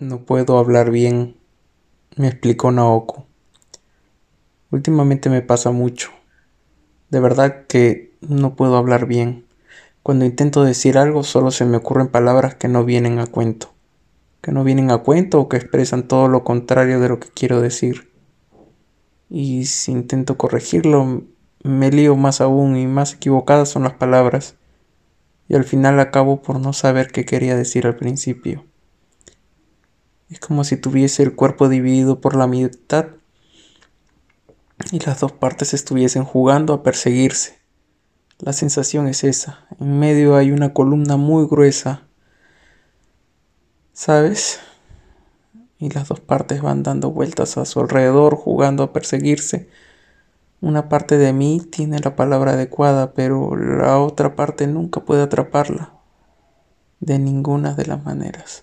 No puedo hablar bien, me explicó Naoko. Últimamente me pasa mucho. De verdad que no puedo hablar bien. Cuando intento decir algo solo se me ocurren palabras que no vienen a cuento. Que no vienen a cuento o que expresan todo lo contrario de lo que quiero decir. Y si intento corregirlo, me lío más aún y más equivocadas son las palabras. Y al final acabo por no saber qué quería decir al principio. Es como si tuviese el cuerpo dividido por la mitad y las dos partes estuviesen jugando a perseguirse. La sensación es esa. En medio hay una columna muy gruesa. ¿Sabes? Y las dos partes van dando vueltas a su alrededor, jugando a perseguirse. Una parte de mí tiene la palabra adecuada, pero la otra parte nunca puede atraparla. De ninguna de las maneras.